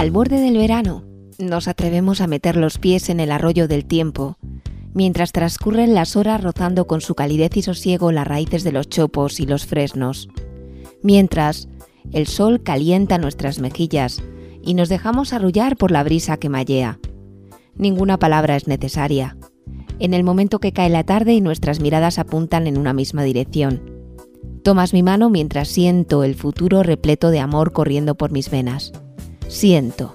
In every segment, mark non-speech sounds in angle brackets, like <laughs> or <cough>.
Al borde del verano, nos atrevemos a meter los pies en el arroyo del tiempo, mientras transcurren las horas rozando con su calidez y sosiego las raíces de los chopos y los fresnos. Mientras, el sol calienta nuestras mejillas y nos dejamos arrullar por la brisa que mallea. Ninguna palabra es necesaria. En el momento que cae la tarde y nuestras miradas apuntan en una misma dirección. Tomas mi mano mientras siento el futuro repleto de amor corriendo por mis venas. Siento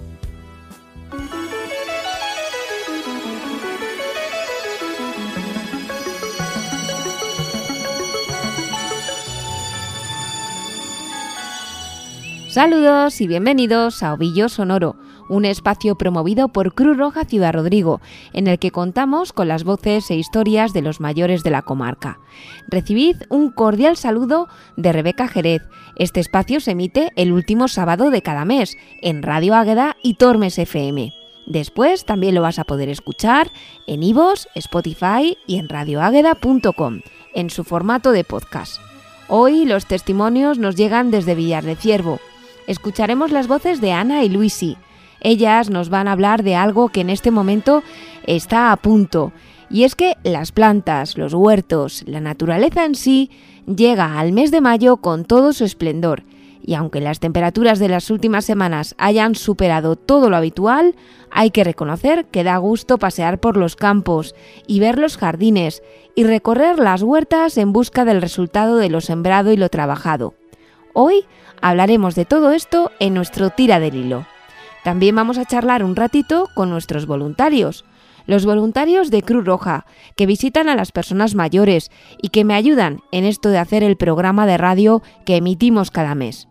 Saludos y bienvenidos a Ovillo Sonoro, un espacio promovido por Cruz Roja Ciudad Rodrigo, en el que contamos con las voces e historias de los mayores de la comarca. Recibid un cordial saludo de Rebeca Jerez. Este espacio se emite el último sábado de cada mes en Radio Águeda y Tormes FM. Después también lo vas a poder escuchar en Ivos, Spotify y en radioágueda.com, en su formato de podcast. Hoy los testimonios nos llegan desde Villar de Ciervo, escucharemos las voces de Ana y Luisi. Ellas nos van a hablar de algo que en este momento está a punto, y es que las plantas, los huertos, la naturaleza en sí, llega al mes de mayo con todo su esplendor, y aunque las temperaturas de las últimas semanas hayan superado todo lo habitual, hay que reconocer que da gusto pasear por los campos y ver los jardines y recorrer las huertas en busca del resultado de lo sembrado y lo trabajado. Hoy Hablaremos de todo esto en nuestro Tira del Hilo. También vamos a charlar un ratito con nuestros voluntarios, los voluntarios de Cruz Roja, que visitan a las personas mayores y que me ayudan en esto de hacer el programa de radio que emitimos cada mes.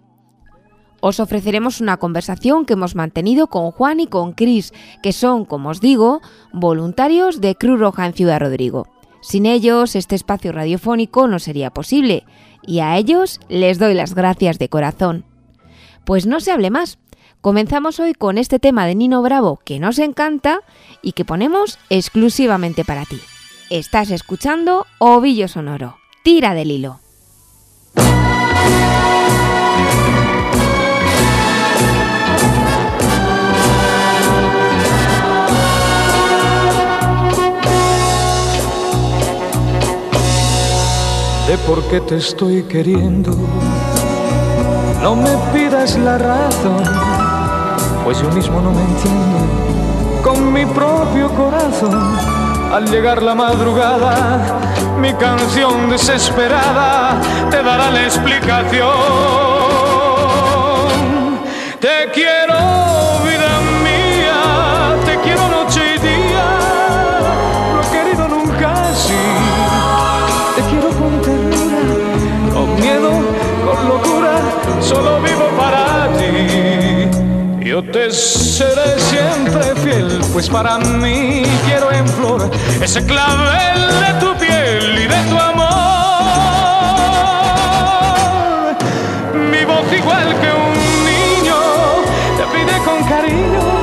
Os ofreceremos una conversación que hemos mantenido con Juan y con Cris, que son, como os digo, voluntarios de Cruz Roja en Ciudad Rodrigo. Sin ellos, este espacio radiofónico no sería posible, y a ellos les doy las gracias de corazón. Pues no se hable más. Comenzamos hoy con este tema de Nino Bravo que nos encanta y que ponemos exclusivamente para ti. Estás escuchando Ovillo Sonoro. Tira del hilo. de por qué te estoy queriendo. No me pidas la razón, pues yo mismo no me entiendo con mi propio corazón. Al llegar la madrugada, mi canción desesperada te dará la explicación. Te quiero, te seré siempre fiel, pues para mí quiero en flor ese clavel de tu piel y de tu amor. Mi voz igual que un niño te pide con cariño.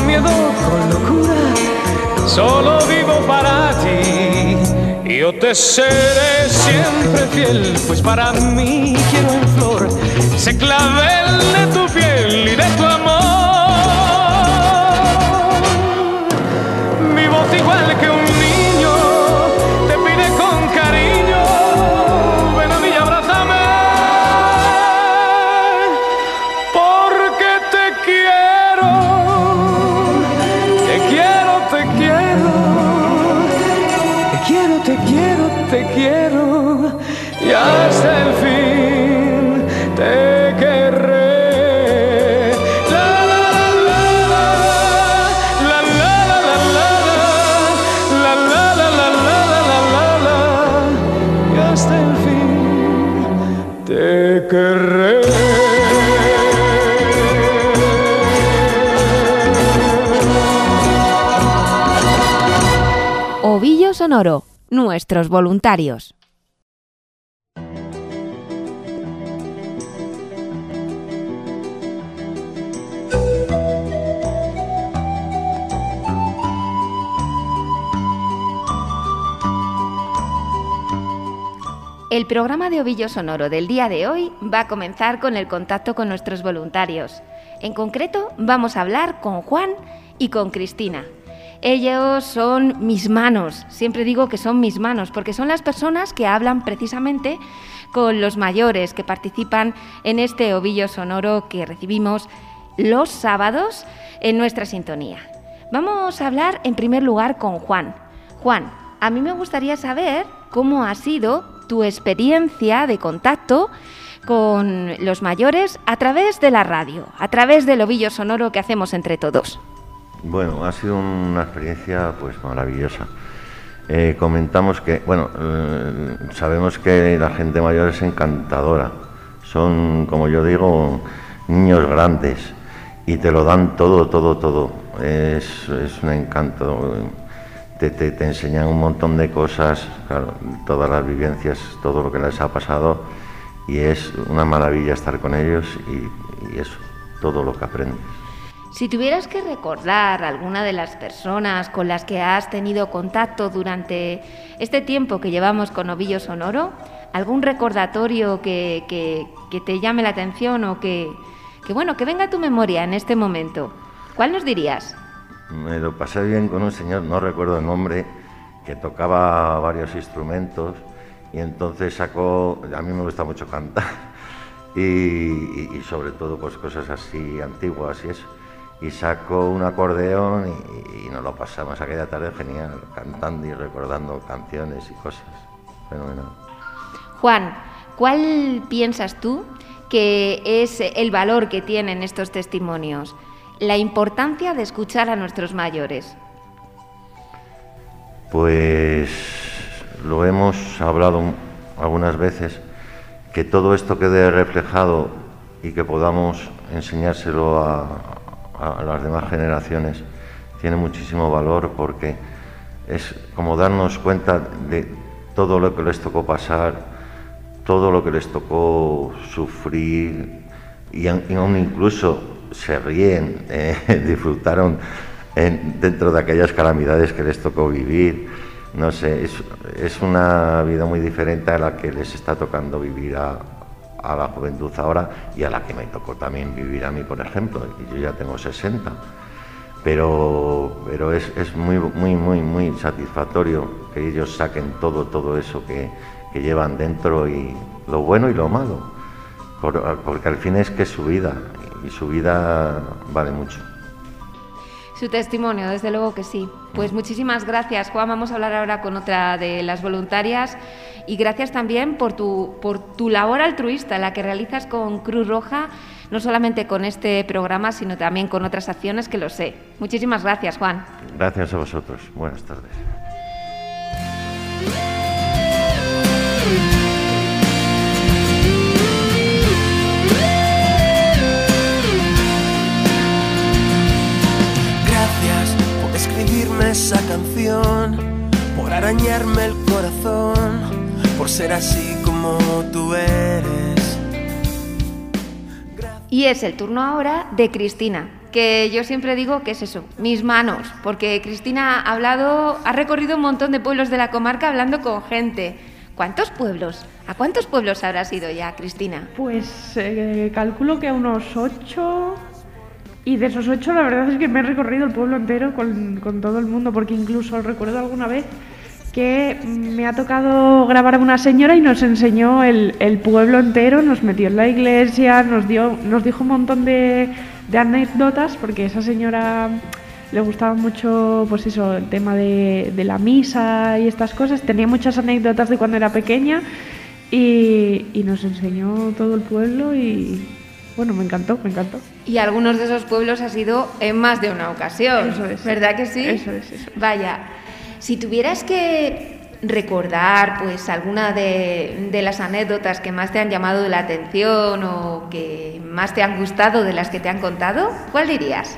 Miedo, con locura. Solo vivo para ti. Yo te seré siempre fiel, pues para mí quiero en flor ese clavel de tu piel y de tu Ovillo Sonoro, nuestros voluntarios. El programa de Ovillo Sonoro del día de hoy va a comenzar con el contacto con nuestros voluntarios. En concreto, vamos a hablar con Juan y con Cristina. Ellos son mis manos, siempre digo que son mis manos, porque son las personas que hablan precisamente con los mayores que participan en este ovillo sonoro que recibimos los sábados en nuestra sintonía. Vamos a hablar en primer lugar con Juan. Juan, a mí me gustaría saber cómo ha sido tu experiencia de contacto con los mayores a través de la radio, a través del ovillo sonoro que hacemos entre todos. Bueno, ha sido una experiencia pues maravillosa. Eh, comentamos que, bueno, eh, sabemos que la gente mayor es encantadora. Son, como yo digo, niños grandes y te lo dan todo, todo, todo. Es, es un encanto te, enseñan un montón de cosas, todas las vivencias, todo lo que les ha pasado y es una maravilla estar con ellos y, eso, todo lo que aprendes. Si tuvieras que recordar alguna de las personas con las que has tenido contacto durante este tiempo que llevamos con Ovillo Sonoro, algún recordatorio que, que, te llame la atención o que, que, bueno, que venga a tu memoria en este momento, ¿cuál nos dirías? Me lo pasé bien con un señor, no recuerdo el nombre, que tocaba varios instrumentos y entonces sacó, a mí me gusta mucho cantar <laughs> y, sobre todo pues cosas así antiguas y eso. Y sacó un acordeón y, nos lo pasamos aquella tarde genial, cantando y recordando canciones y cosas. Fenomenal. Juan, ¿cuál piensas tú que es el valor que tienen estos testimonios? La importancia de escuchar a nuestros mayores? Pues lo hemos hablado algunas veces, que todo esto quede reflejado y que podamos enseñárselo a, las demás generaciones tiene muchísimo valor porque es como darnos cuenta de todo lo que les tocó pasar, todo lo que les tocó sufrir y aún incluso se ríen, eh, <laughs> disfrutaron dentro de aquellas calamidades que les tocó vivir. No sé, es, una vida muy diferente a la que les está tocando vivir a, la juventud ahora y a la que me tocó también vivir a mí, por ejemplo, yo ya tengo 60. Pero, pero es, muy, muy, muy, muy satisfactorio que ellos saquen todo, todo eso que, que llevan dentro y lo bueno y lo malo, porque al fin es que es su vida y su vida vale mucho. Su testimonio, desde luego que sí. Pues muchísimas gracias, Juan. Vamos a hablar ahora con otra de las voluntarias y gracias también por tu, por tu labor altruista, la que realizas con Cruz Roja, no solamente con este programa, sino también con otras acciones que lo sé. Muchísimas gracias, Juan. Gracias a vosotros. Buenas tardes. Esa canción, por arañarme el corazón, por ser así como tú eres. Y es el turno ahora de Cristina, que yo siempre digo que es eso, mis manos, porque Cristina ha hablado, ha recorrido un montón de pueblos de la comarca hablando con gente. ¿Cuántos pueblos? ¿A cuántos pueblos habrás ido ya, Cristina? Pues eh, calculo que a unos ocho, y de esos ocho, la verdad es que me he recorrido el pueblo entero con, con todo el mundo, porque incluso recuerdo alguna vez que me ha tocado grabar a una señora y nos enseñó el, el, pueblo entero, nos metió en la iglesia, nos, dio, nos dijo un montón de, de, anécdotas, porque esa señora le gustaba mucho pues eso, el tema de, de, la misa y estas cosas, tenía muchas anécdotas de cuando era pequeña y, y nos enseñó todo el pueblo y, bueno, me encantó, me encantó. Y algunos de esos pueblos ha sido en más de una ocasión. Eso es. ¿Verdad que sí? Eso es, eso. Vaya, si tuvieras que recordar pues alguna de, de, las anécdotas que más te han llamado la atención o que más te han gustado de las que te han contado, ¿cuál dirías?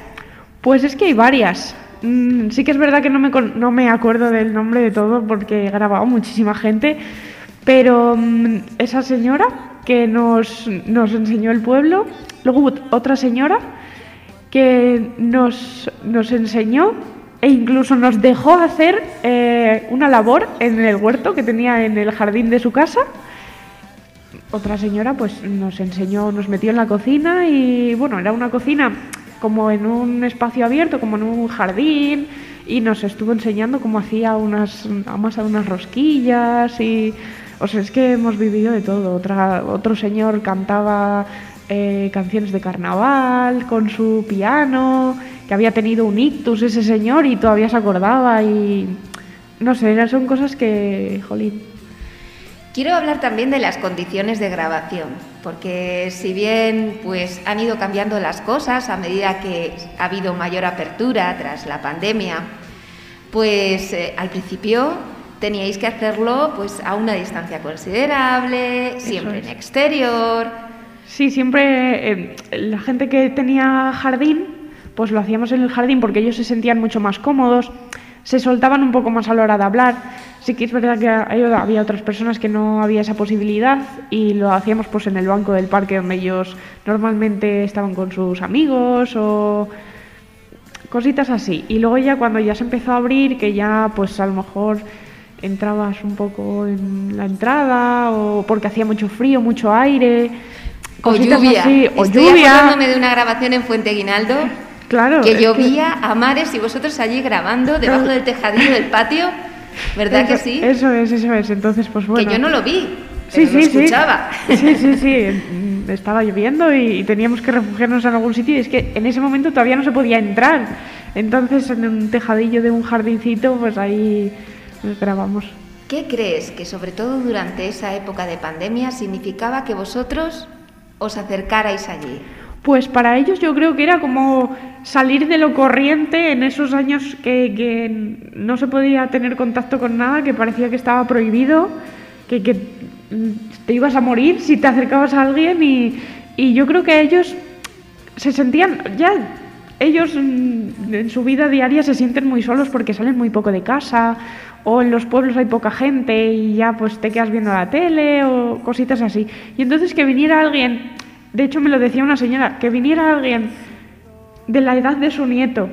Pues es que hay varias. Mm, sí que es verdad que no me, no me acuerdo del nombre de todo porque he grabado muchísima gente, pero mm, esa señora que nos, nos enseñó el pueblo, luego otra señora que nos, nos enseñó e incluso nos dejó hacer eh, una labor en el huerto que tenía en el jardín de su casa. Otra señora pues nos enseñó, nos metió en la cocina y bueno, era una cocina como en un espacio abierto, como en un jardín y nos estuvo enseñando cómo hacía unas amasar unas rosquillas y o sea, es que hemos vivido de todo. Otro señor cantaba eh, canciones de carnaval con su piano, que había tenido un ictus ese señor y todavía se acordaba y no sé, son cosas que, jolín. Quiero hablar también de las condiciones de grabación, porque si bien pues han ido cambiando las cosas a medida que ha habido mayor apertura tras la pandemia, pues eh, al principio teníais que hacerlo pues a una distancia considerable, siempre es. en exterior. Sí, siempre eh, la gente que tenía jardín, pues lo hacíamos en el jardín porque ellos se sentían mucho más cómodos, se soltaban un poco más a la hora de hablar. Sí que es verdad que había otras personas que no había esa posibilidad y lo hacíamos pues en el banco del parque donde ellos normalmente estaban con sus amigos o cositas así. Y luego ya cuando ya se empezó a abrir, que ya pues a lo mejor entrabas un poco en la entrada o porque hacía mucho frío, mucho aire, O lluvia. así, o Estoy lluvia. acordándome de una grabación en Fuente Guinaldo Claro, que que- llovía a mares y vosotros allí grabando debajo del tejadillo del patio, ¿verdad que eso, sí? Eso es, eso es. Entonces, pues bueno. Que yo no lo vi, Sí, pero lo sí, sí. escuchaba. Sí, sí, sí. <laughs> Mm, Estaba lloviendo y, teníamos que refugiarnos en algún sitio y es que en ese momento todavía no se podía entrar. Entonces, en un tejadillo de un jardincito, pues ahí grabamos. ¿Qué crees que sobre todo durante esa época de pandemia significaba que vosotros os acercarais allí? Pues para ellos yo creo que era como salir de lo corriente en esos años que, que no se podía tener contacto con nada, que parecía que estaba prohibido, que, que, mm, te ibas a morir si te acercabas a alguien y, y yo creo que ellos se sentían ya ellos mm, en su vida diaria se sienten muy solos porque salen muy poco de casa o en los pueblos hay poca gente y ya pues te quedas viendo la tele o cositas así. Y entonces que viniera alguien, de hecho me lo decía una señora, que viniera alguien de la edad de su nieto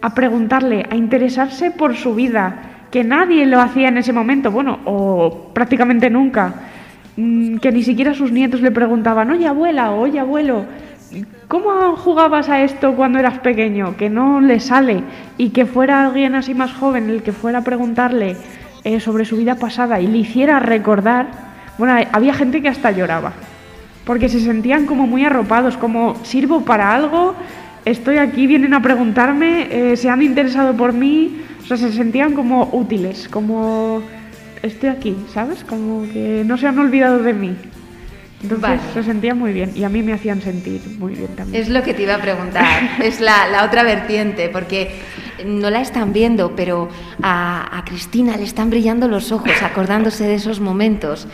a preguntarle, a interesarse por su vida, que nadie lo hacía en ese momento, bueno, o prácticamente nunca, mm, que ni siquiera sus nietos le preguntaban, oye abuela, oye abuelo, ¿cómo jugabas a esto cuando eras pequeño? Que no le sale y que fuera alguien así más joven el que fuera a preguntarle eh, sobre su vida pasada y le hiciera recordar, bueno, había gente que hasta lloraba porque se sentían como muy arropados, como sirvo para algo, estoy aquí, vienen a preguntarme, eh, se han interesado por mí, o sea, se sentían como útiles, como estoy aquí, ¿sabes? Como que no se han olvidado de mí. Entonces Vale. se sentían muy bien y a mí me hacían sentir muy bien también. Es lo que te iba a preguntar, <laughs> es la, la otra vertiente, porque no la están viendo, pero a, a Cristina le están brillando los ojos acordándose de esos momentos.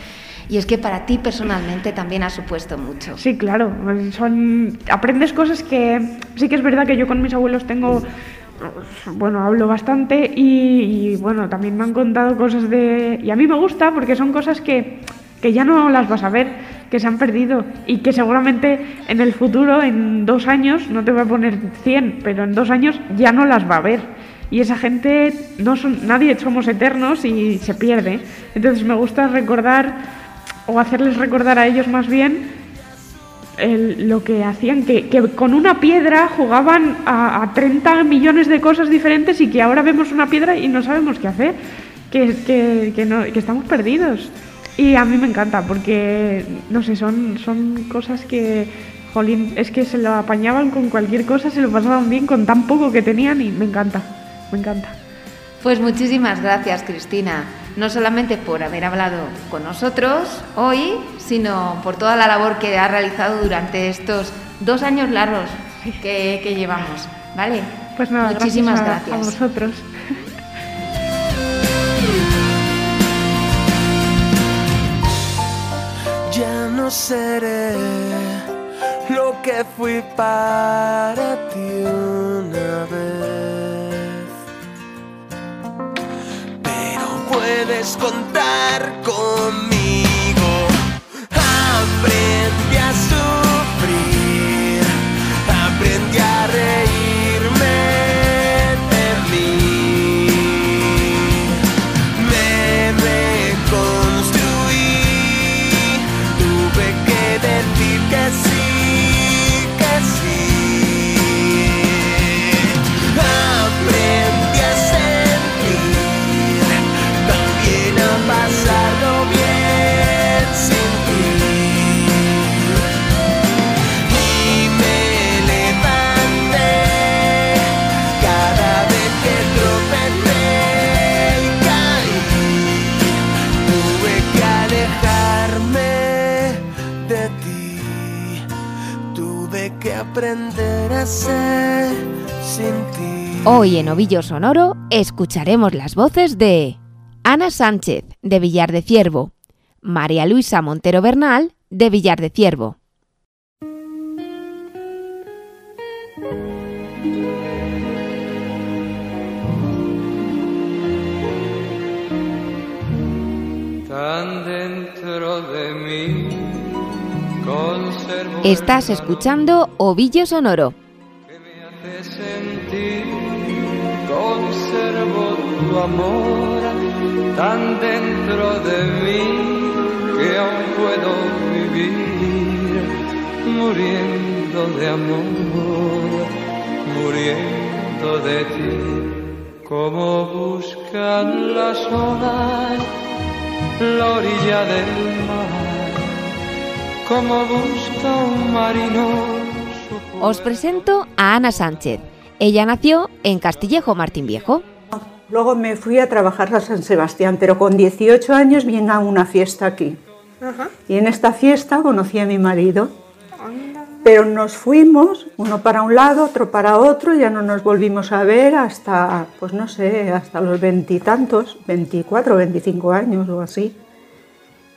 Y es que para ti personalmente también ha supuesto mucho. Sí, claro. Son aprendes cosas que sí que es verdad que yo con mis abuelos tengo bueno, hablo bastante y, y, bueno, también me han contado cosas de y a mí me gusta porque son cosas que que ya no las vas a ver, que se han perdido y que seguramente en el futuro, en dos años, no te voy a poner 100, pero en dos años ya no las va a ver. Y esa gente, no son, nadie somos eternos y se pierde. Entonces me gusta recordar o hacerles recordar a ellos más bien el- lo que hacían, que, con una piedra jugaban a, a 30 millones de cosas diferentes y que ahora vemos una piedra y no sabemos qué hacer, que, que, que no- estamos perdidos. Y a mí me encanta porque, no sé, son, son cosas que, jolín, es que se lo apañaban con cualquier cosa, se lo pasaban bien con tan poco que tenían y me encanta, me encanta. Pues muchísimas gracias, Cristina. No solamente por haber hablado con nosotros hoy, sino por toda la labor que ha realizado durante estos dos años largos que, que llevamos. ¿Vale? Pues nada, muchísimas gracias a- vosotros. no seré lo que fui para ti una vez. Pero puedes contar conmigo sin ti. Hoy en Ovillo Sonoro escucharemos las voces de Ana Sánchez, de Villar de Ciervo, María Luisa Montero Bernal, de Villar de Ciervo. Tan dentro de mí conservo Estás escuchando Ovillo Sonoro. Me hace sentir, conservo tu amor tan dentro de mí que aún puedo vivir muriendo de amor, muriendo de ti, como buscan las olas la orilla del mar, como busca un marino Os presento a Ana Sánchez. Ella nació en Castillejo Martín Viejo. Luego me fui a trabajar a San Sebastián, pero con 18 años vine a una fiesta aquí. Y en esta fiesta conocí a mi marido. Pero nos fuimos, uno para un lado, otro para otro, y ya no nos volvimos a ver hasta, pues no sé, hasta los veintitantos, 24, 25 años o así.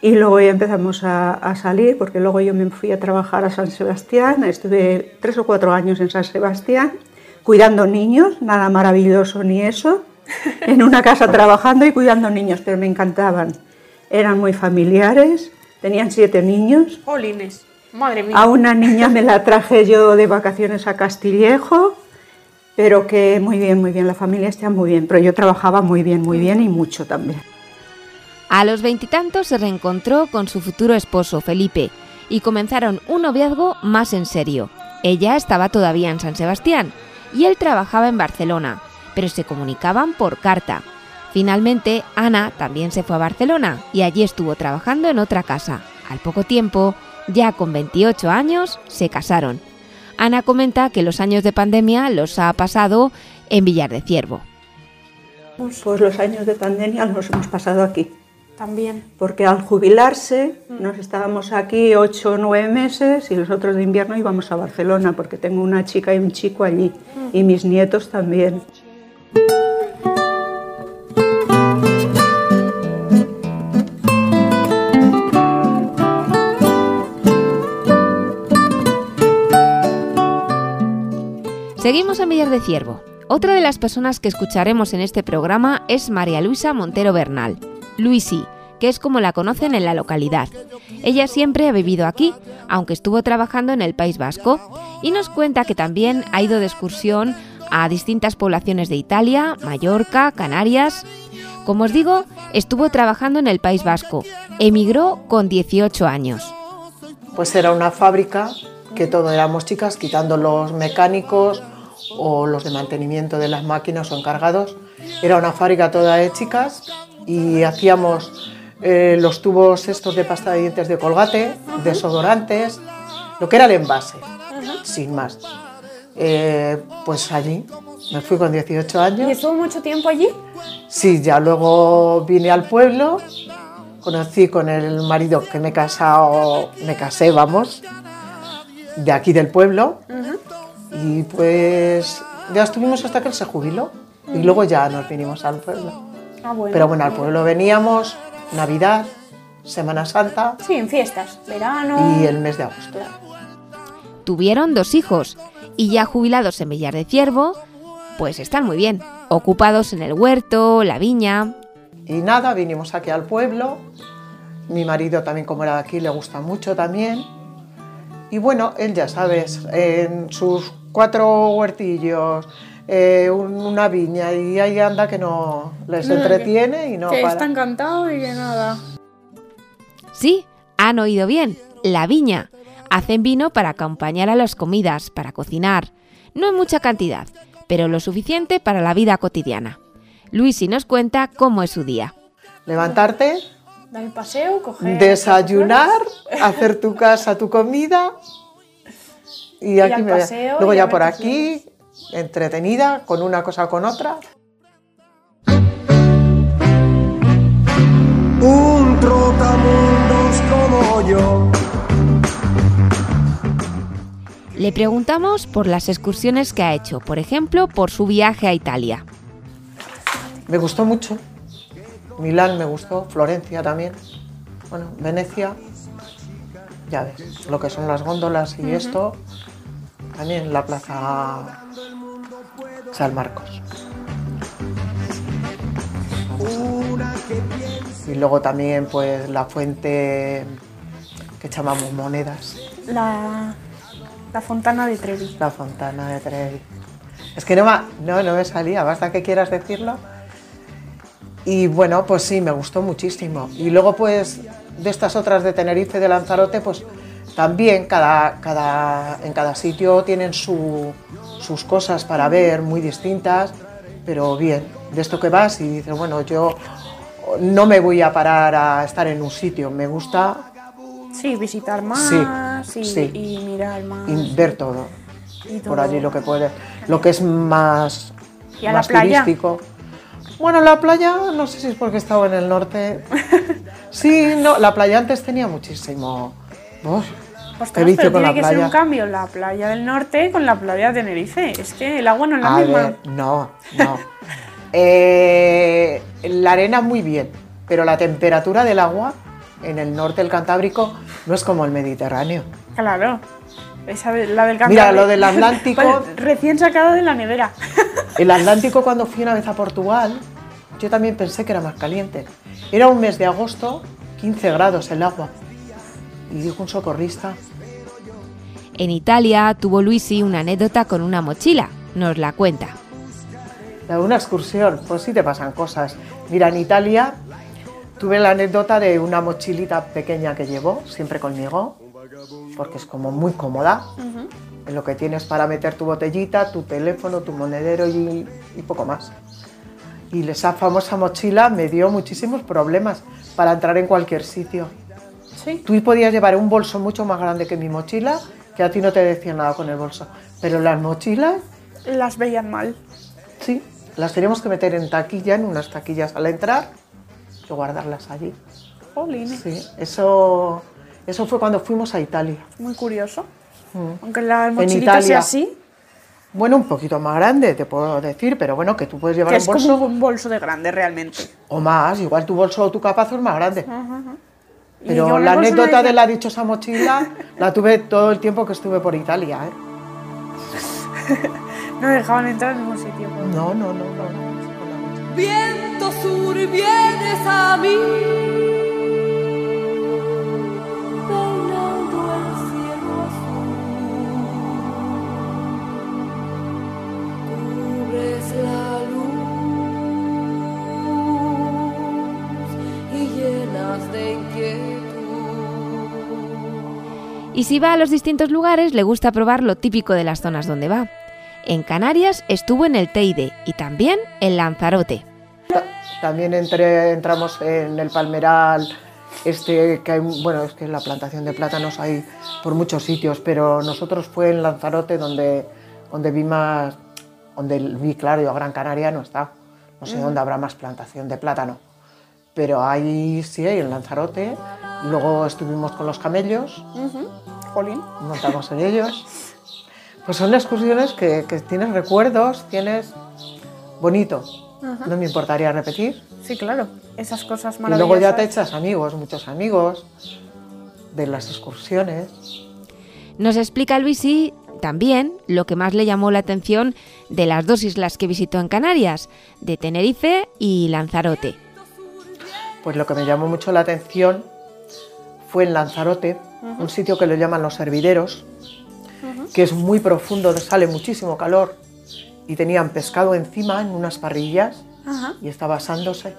Y luego ya empezamos a, a salir, porque luego yo me fui a trabajar a San Sebastián, estuve tres o cuatro años en San Sebastián, cuidando niños, nada maravilloso ni eso, <laughs> en una casa trabajando y cuidando niños, pero me encantaban. Eran muy familiares, tenían siete niños. Jolines, madre mía. A una niña me la traje yo de vacaciones a Castillejo, pero que muy bien, muy bien, la familia está muy bien, pero yo trabajaba muy bien, muy bien y mucho también. A los veintitantos se reencontró con su futuro esposo, Felipe, y comenzaron un noviazgo más en serio. Ella estaba todavía en San Sebastián y él trabajaba en Barcelona, pero se comunicaban por carta. Finalmente, Ana también se fue a Barcelona y allí estuvo trabajando en otra casa. Al poco tiempo, ya con 28 años, se casaron. Ana comenta que los años de pandemia los ha pasado en Villar de Ciervo. Pues los años de pandemia los hemos pasado aquí, También. porque al jubilarse nos estábamos aquí ocho o nueve meses y los otros de invierno íbamos a Barcelona, porque tengo una chica y un chico allí, y mis nietos también. Seguimos en Villar de Ciervo. Otra de las personas que escucharemos en este programa es María Luisa Montero Bernal, Luisi, que es como la conocen en la localidad. Ella siempre ha vivido aquí, aunque estuvo trabajando en el País Vasco, y nos cuenta que también ha ido de excursión a distintas poblaciones de Italia, Mallorca, Canarias. Como os digo, estuvo trabajando en el País Vasco. Emigró con 18 años. Pues era una fábrica que todo éramos chicas, quitando los mecánicos o los de mantenimiento de las máquinas o encargados. Era una fábrica toda de chicas y hacíamos eh, los tubos estos de pasta de dientes de colgate, desodorantes, lo que era el envase, sin más. Eh, pues allí me fui con 18 años. ¿Y estuvo mucho tiempo allí? Sí, ya luego vine al pueblo, conocí con el marido que me he casado, me casé, vamos, de aquí del pueblo. Y pues ya estuvimos hasta que él se jubiló. Y luego ya nos vinimos al pueblo. Ah, bueno. Pero bueno, al pueblo veníamos Navidad, Semana Santa Sí, en fiestas. Verano. y el mes de agosto. Tuvieron dos hijos y ya jubilados en Villar de Ciervo, pues están muy bien, ocupados en el huerto, la viña. Y nada, vinimos aquí al pueblo. Mi marido también, como era de aquí, le gusta mucho también. Y bueno, él ya sabes, en sus cuatro huertillos, eh, un- una viña y ahí anda que no les No, que- entretiene y no que para. está encantado y que nada. Sí, han oído bien, la viña. Hacen vino para acompañar a las comidas, para cocinar. No en mucha cantidad, pero lo suficiente para la vida cotidiana. Luisi nos cuenta cómo es su día. Levantarte, Dar el paseo, coger. desayunar, hacer tu casa, tu comida <laughs> y aquí al me paseo luego ya por aquí entretenida con una cosa o con otra. Un trotamundos como yo. Le preguntamos por las excursiones que ha hecho, por ejemplo, por su viaje a Italia. Me gustó mucho. Milán me gustó, Florencia también. Bueno, Venecia. Ya ves, lo que son las góndolas y esto. También la plaza San Marcos. Y luego también pues la fuente que llamamos monedas, La, la fontana de Trevi. la fontana de Trevi. Es que no, no, no me salía, basta que quieras decirlo. Y bueno, pues sí, me gustó muchísimo. Y luego pues de estas otras de Tenerife, de Lanzarote, pues también cada, cada, en cada sitio tienen su- sus cosas para ver muy distintas, pero bien, de esto que vas y dices, bueno, yo no me voy a parar a estar en un sitio, me gusta Sí, visitar más Sí, y, sí. y mirar más. y ver todo. y por allí lo que puede, lo que es más, ¿Y a la más playa? turístico. Bueno, la playa, no sé si es porque estaba en el norte. <laughs> Sí, no, la playa antes tenía muchísimo. Uf, Ostras, pero con tiene la que playa. ser un cambio la playa del norte con la playa de Tenerife. Es que el agua no es la A misma. ver, no, no. Eh, la arena muy bien, pero la temperatura del agua en el norte del Cantábrico no es como el Mediterráneo. Claro. Esa la del Mira, Cantábrico. lo del Atlántico- <laughs> Pues, recién sacado de la nevera. <laughs> El Atlántico cuando fui una vez a Portugal, yo también pensé que era más caliente. Era un mes de agosto, 15 grados el agua. Y dijo un socorrista, En Italia tuvo Luisi una anécdota con una mochila. Nos la cuenta. de una excursión, pues sí te pasan cosas. Mira, en Italia tuve la anécdota de una mochilita pequeña que llevo siempre conmigo, porque es como muy cómoda. En lo que tienes para meter tu botellita, tu teléfono, tu monedero y, y poco más. Y esa famosa mochila me dio muchísimos problemas para entrar en cualquier sitio. Sí. Tú podías llevar un bolso mucho más grande que mi mochila, que a ti no te decía nada con el bolso. Pero las mochilas, Las veían mal. sí, las teníamos que meter en taquilla, en unas taquillas al entrar, y guardarlas allí. Jolines. Sí, eso, eso fue cuando fuimos a Italia. Muy curioso. Mm. Aunque la En mochilita sea así, Bueno, un poquito más grande, te puedo decir, pero bueno, que tú puedes llevar que un es bolso como un bolso de grande realmente. o más, igual tu bolso o tu capazo es más grande. Pero la anécdota de la dichosa mochila la tuve todo el tiempo que estuve por Italia. ¿eh? <laughs> No dejaban entrar en ningún sitio. No, no, no, no. no. Viento sur, vienes a mí. Llenas de inquietud. Y si va a los distintos lugares, le gusta probar lo típico de las zonas donde va. En Canarias estuvo en el Teide y también en Lanzarote. Ta- También entramos en el Palmeral, este, que hay, bueno, es que la plantación de plátanos hay por muchos sitios, pero nosotros fue en Lanzarote donde, donde vi más, donde vi, claro, yo Gran Canaria no está, no sé dónde habrá más plantación de plátano, pero ahí sí hay en Lanzarote, luego estuvimos con los camellos, Jolín. montamos en ellos, pues son excursiones que, que tienes recuerdos, tienes bonito, no me importaría repetir. Sí, claro. Esas cosas Y maravillosas. luego ya te echas amigos, muchos amigos de las excursiones. Nos explica Luisi también lo que más le llamó la atención de las dos islas que visitó en Canarias, de Tenerife y Lanzarote. Pues lo que me llamó mucho la atención fue en Lanzarote, un sitio que lo llaman los hervideros, que es muy profundo, sale muchísimo calor y tenían pescado encima en unas parrillas y estaba asándose.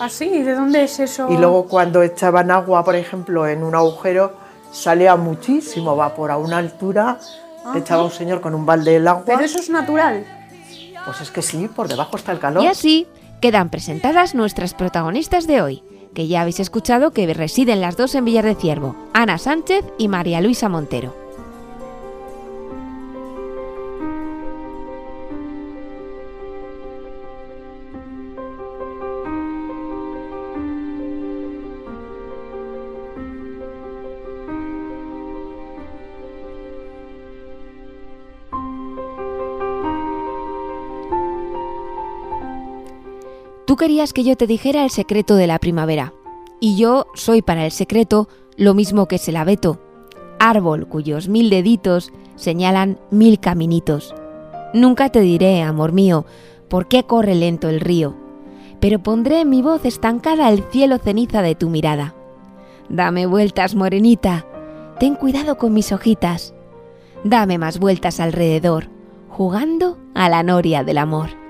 ¿Ah, sí? ¿De dónde es eso? Y luego cuando echaban agua, por ejemplo, en un agujero, salía muchísimo vapor a una altura, echaba un señor con un balde el agua. Pero eso es natural. Pues es que sí, por debajo está el calor. Y así quedan presentadas nuestras protagonistas de hoy, que ya habéis escuchado que residen las dos en Villar de Ciervo, Ana Sánchez y María Luisa Montero. Querías que yo te dijera el secreto de la primavera, y yo soy para el secreto lo mismo que es el abeto, árbol cuyos mil deditos señalan mil caminitos. Nunca te diré, amor mío, por qué corre lento el río, pero pondré mi voz estancada al cielo ceniza de tu mirada. Dame vueltas, morenita, ten cuidado con mis hojitas, dame más vueltas alrededor, jugando a la noria del amor.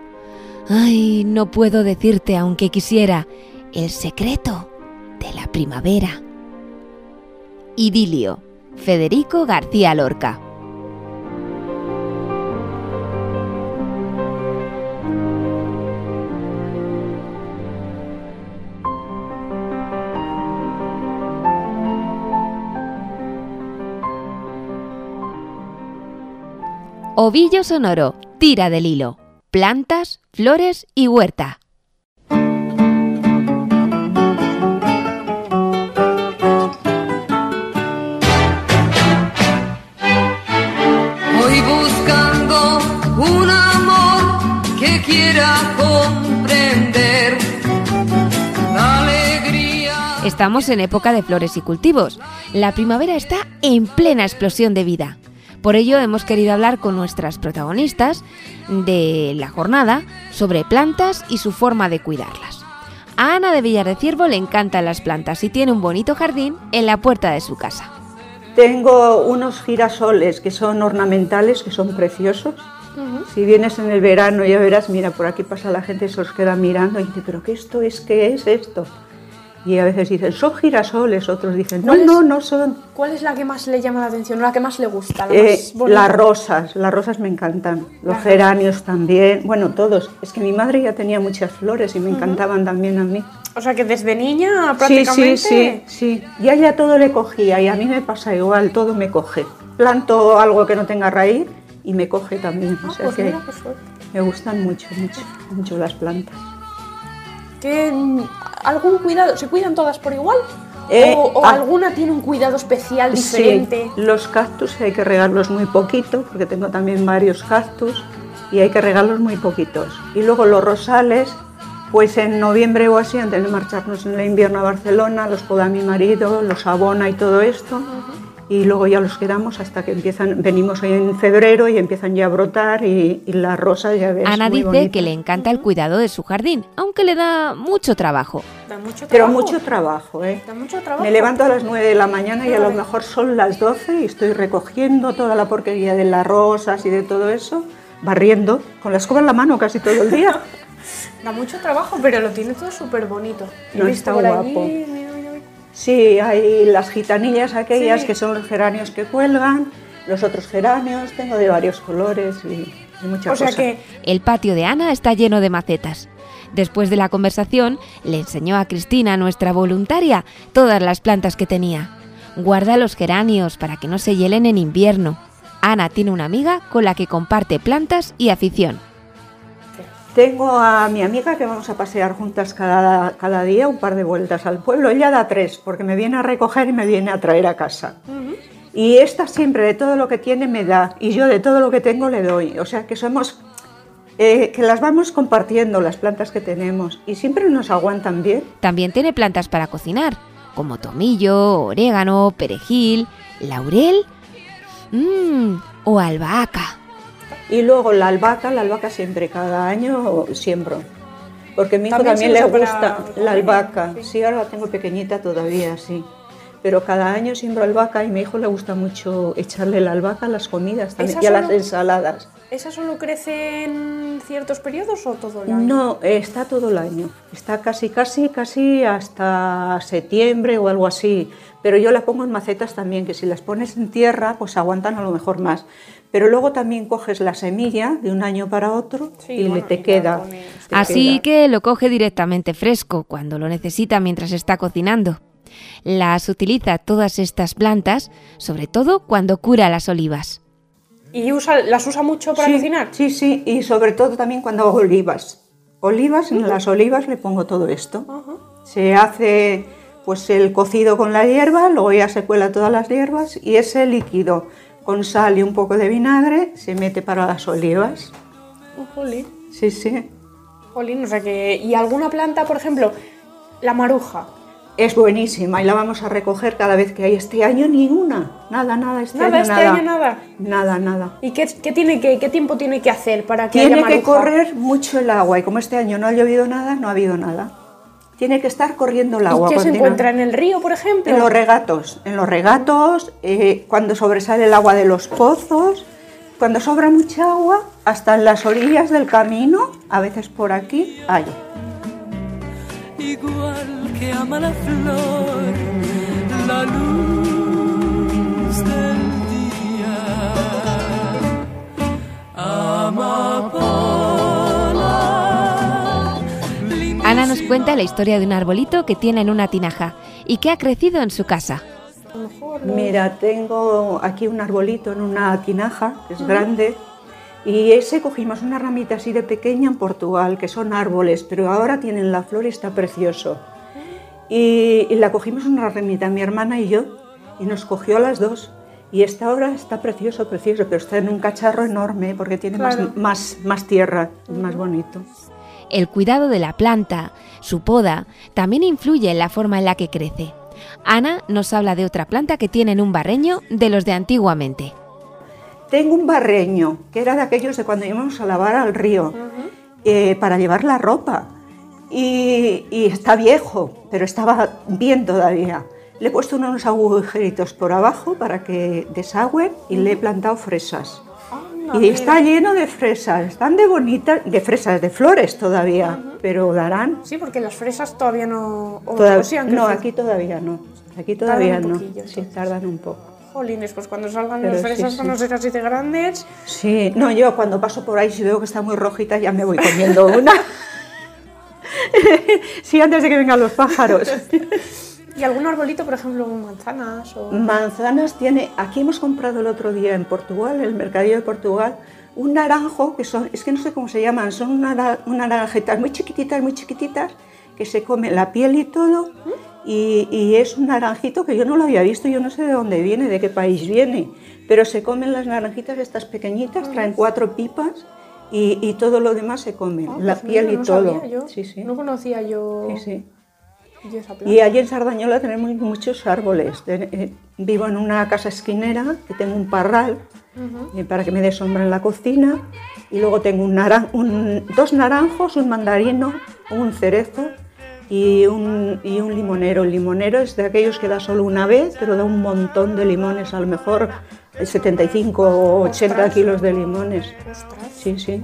Ay, no puedo decirte, aunque quisiera, el secreto de la primavera. Idilio, Federico García Lorca. Ovillo sonoro, tira del hilo plantas, flores y huerta. Voy buscando un amor que quiera comprender la alegría. Estamos en época de flores y cultivos. La primavera está en plena explosión de vida. Por ello hemos querido hablar con nuestras protagonistas de la jornada sobre plantas y su forma de cuidarlas. A Ana de Villar de Ciervo le encantan las plantas y tiene un bonito jardín en la puerta de su casa. Tengo unos girasoles que son ornamentales, que son preciosos. Si vienes en el verano ya verás, mira, por aquí pasa la gente se los queda mirando y dice, pero ¿qué esto es? ¿Qué es esto? Y a veces dicen, son girasoles, otros dicen, no, no, no son. ¿Cuál es la que más le llama la atención? ¿La que más le gusta? La Eh, más las rosas, las rosas me encantan, los geranios también, bueno, todos. Es que mi madre ya tenía muchas flores y me encantaban también a mí. O sea que desde niña Sí, prácticamente... sí, sí, sí. Ya ya todo le cogía y a mí me pasa igual, todo me coge. Planto algo que no tenga raíz y me coge también. o Ah, sea pues que mira, me gustan mucho, mucho, mucho las plantas. ¿Qué, mm, ¿Algún cuidado? ¿Se cuidan todas por igual? Eh, ¿O, o ah. alguna tiene un cuidado especial Sí, diferente? los cactus hay que regarlos muy poquito, porque tengo también varios cactus y hay que regarlos muy poquitos. Y luego los rosales, pues en noviembre o así, antes de marcharnos en el invierno a Barcelona, los poda mi marido, los abona y todo esto. Y luego ya los quedamos hasta que empiezan, venimos ahí en febrero y empiezan ya a brotar y, y las rosas ya ves. Ana muy dice que le encanta el cuidado de su jardín, aunque le da mucho trabajo. Da mucho Pero trabajo. mucho trabajo, ¿eh? Da mucho trabajo. Me levanto a las 9 de la mañana y a lo mejor son las 12 y estoy recogiendo toda la porquería de las rosas y de todo eso, barriendo, con la escoba en la mano casi todo el día. <laughs> Da mucho trabajo, pero lo tiene todo súper bonito. No, está guapo. allí. Sí, hay las gitanillas aquellas Sí. que son los geranios que cuelgan, los otros geranios, tengo de varios colores y, y muchas O sea cosas. que El patio de Ana está lleno de macetas. Después de la conversación, le enseñó a Cristina, nuestra voluntaria, todas las plantas que tenía. Guarda los geranios para que no se hielen en invierno. Ana tiene una amiga con la que comparte plantas y afición. Tengo a mi amiga que vamos a pasear juntas cada, cada día un par de vueltas al pueblo. Ella da tres, porque me viene a recoger y me viene a traer a casa. Y esta siempre de todo lo que tiene me da, y yo de todo lo que tengo le doy. O sea que somos, eh, que las vamos compartiendo, las plantas que tenemos, y siempre nos aguantan bien. También tiene plantas para cocinar, como tomillo, orégano, perejil, laurel mmm, o albahaca. Y luego la albahaca, la albahaca siempre, cada año siembro. Porque a mi hijo También también, le gusta comer, la albahaca. sí. Sí, ahora la tengo pequeñita todavía, sí. Pero cada año siembro albahaca y a mi hijo le gusta mucho echarle la albahaca a las comidas también, ¿Esa y a las ensaladas. ¿Esa solo crece en ciertos periodos o todo el año? No, está todo el año. Está casi, casi, casi hasta septiembre o algo así. Pero yo la pongo en macetas también, que si las pones en tierra, pues aguantan a lo mejor más. Pero luego también coges la semilla de un año para otro Sí, y bueno, le te y queda. pones. te Así queda. que lo coge directamente fresco cuando lo necesita mientras está cocinando. Las utiliza todas estas plantas, sobre todo cuando cura las olivas. ¿Y usa, las usa mucho para sí, cocinar? Sí, sí, y sobre todo también cuando hago olivas. Olivas, en las olivas le pongo todo esto. Se hace pues el cocido con la hierba, luego ya se cuela todas las hierbas y ese líquido con sal y un poco de vinagre se mete para las olivas. Jolín. Sí, sí. Jolín, o sea que... ¿Y alguna planta, por ejemplo, la maruja? Es buenísima y la vamos a recoger cada vez que hay. Este año ni una. Nada, nada, este Nada, año este nada. año nada. Nada, nada. ¿Y qué, qué tiene que, qué tiempo tiene que hacer para que Tiene haya que maruja? correr mucho el agua y como este año no ha llovido nada, no ha habido nada. Tiene que estar corriendo el agua. ¿Y qué se encuentra en el río, por ejemplo? En los regatos, en los regatos, eh, cuando sobresale el agua de los pozos, cuando sobra mucha agua, hasta en las orillas del camino, a veces por aquí, hay. igual que ama la flor, la luz del día. Amapola, Nos cuenta la historia de un arbolito que tiene en una tinaja y que ha crecido en su casa. Mira, tengo aquí un arbolito en una tinaja, que es grande, y ese cogimos una ramita así de pequeña en Portugal, que son árboles, pero ahora tienen la flor y está precioso. Y, y la cogimos una ramita, mi hermana y yo, y nos cogió a las dos. Y esta ahora está precioso, precioso, pero está en un cacharro enorme porque tiene más- Claro. más, más, tierra, es más bonito. El cuidado de la planta, su poda, también influye en la forma en la que crece. Ana nos habla de otra planta que tiene en un barreño de los de antiguamente. Tengo un barreño, que era de aquellos de cuando íbamos a lavar al río, eh, para llevar la ropa. Y, y está viejo, pero estaba bien todavía. Le he puesto unos agujeritos por abajo para que desagüen y le he plantado fresas. Y está lleno de fresas, están de bonitas, de fresas, de flores todavía, pero darán. Sí, porque las fresas todavía no... toda- sí no, aquí todavía no. Aquí todavía Tardan no. poquillo, sí, tardan un poco. Jolines, pues cuando salgan Pero las sí, fresas sí. van a ser así de grandes. Sí, no, yo cuando paso por ahí si veo que está muy rojita ya me voy comiendo una. <laughs> sí, antes de que vengan los pájaros. <laughs> ¿Y algún arbolito, por ejemplo, manzanas o...? Manzanas tiene, aquí hemos comprado el otro día en Portugal, en el mercadillo de Portugal, un naranjo que son, es que no sé cómo se llaman, son una, unas naranjetas muy chiquititas, muy chiquititas, que se come la piel y todo, y, y es un naranjito que yo no lo había visto, yo no sé de dónde viene, de qué país viene, pero se comen las naranjitas estas pequeñitas, traen cuatro pipas y, y todo lo demás se come, Ah, la pues piel mira, y todo. sabía yo. Sí, sí. No conocía yo, Sí, esa. Y allí en Sardañola tenemos muchos árboles. Eh, Vivo en una casa esquinera que tengo un parral eh, para que me dé sombra en la cocina. Y luego tengo un naran- un- dos naranjos, un mandarino, un cerezo y un, y un limonero. El limonero es de aquellos que da solo una vez, pero da un montón de limones, a lo mejor 75 o 80 Ostras. kilos de limones. Ostras, Sí, sí.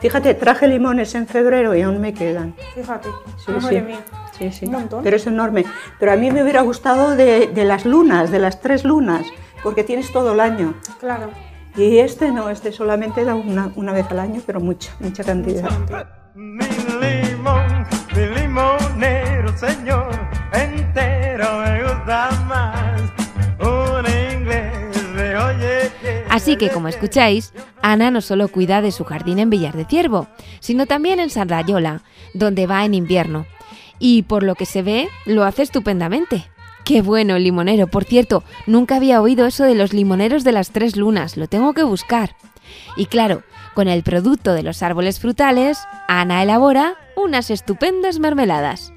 Fíjate, traje limones en febrero y aún me quedan. fíjate. Sí, Madre sí. mía. Sí, sí. Un montón. Pero es enorme. Pero a mí me hubiera gustado de, de las lunas, de las tres lunas, porque tienes todo el año. Claro. Y este no, este solamente da una, una vez al año, pero mucha, mucha cantidad. Mi limón, mi limonero, señor, entero me gusta más. Un inglés de oye. Así que, como escucháis, Ana no solo cuida de su jardín en Villar de Ciervo, sino también en Sardayola, donde va en invierno. Y por lo que se ve, lo hace estupendamente. Qué bueno el limonero. Por cierto, nunca había oído eso de los limoneros de las tres lunas. Lo tengo que buscar. Y claro, con el producto de los árboles frutales, Ana elabora unas estupendas mermeladas.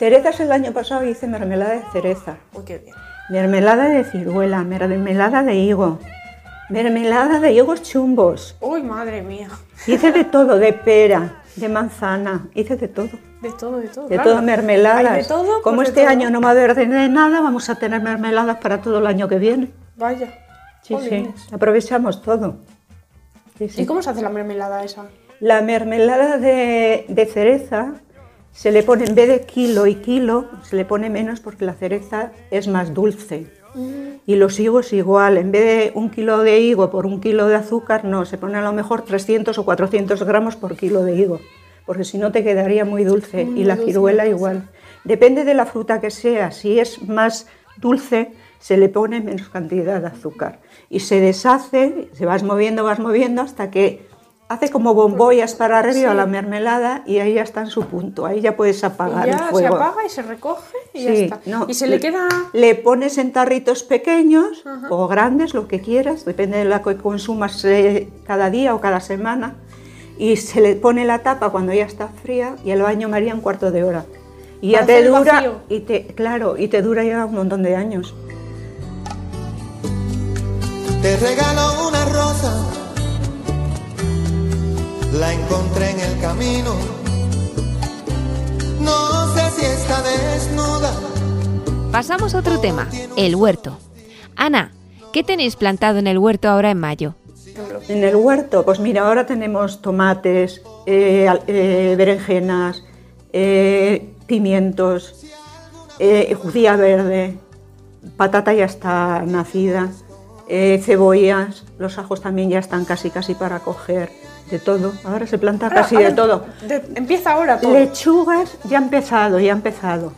Cerezas el año pasado hice mermelada de cereza, qué bien. mermelada de ciruela, mermelada de higo, mermelada de higos chumbos. Uy, madre mía. Hice de todo, de pera, de manzana, hice de todo. De todo, de todo. De claro. todo, mermeladas. Hay de todo, Como pues de este todo. año no va a haber de nada, vamos a tener mermeladas para todo el año que viene. Vaya. Sí, sí, aprovechamos todo. Sí, sí. ¿Y cómo se hace la mermelada esa? La mermelada de, de cereza se le pone, en vez de kilo y kilo, se le pone menos porque la cereza es más dulce. Y los higos igual, en vez de un kilo de higo por un kilo de azúcar, no, se pone a lo mejor 300 o 400 gramos por kilo de higo, porque si no te quedaría muy dulce. y la ciruela igual. Depende de la fruta que sea, si es más dulce, se le pone menos cantidad de azúcar. Y se deshace, se vas moviendo, vas moviendo hasta que hace como bombollas para arriba la mermelada y ahí ya está en su punto. Ahí ya puedes apagar y el ya se fuego. apaga y se recoge y ya Sí, está. no, y se le queda... Le pones en tarritos pequeños o grandes, lo que quieras, depende de la que consumas eh, cada día o cada semana. Y se le pone la tapa cuando ya está fría y el baño María un cuarto de hora. Y ya te dura, vacío. y te, claro, y te dura ya un montón de años. Te regalo una rosa, la encontré en el camino. No sé si está desnuda. Pasamos a otro tema, el huerto. Ana, ¿qué tenéis plantado en el huerto ahora en mayo? En el huerto, pues mira, ahora tenemos tomates, eh, eh, berenjenas, eh, pimientos, eh, judía verde, patata ya está nacida, eh, cebollas, los ajos también ya están casi casi para coger, de todo. Ahora se planta Ahora- casi de todo. de- empieza ahora todo. Lechugas ya ha empezado, ya ha empezado.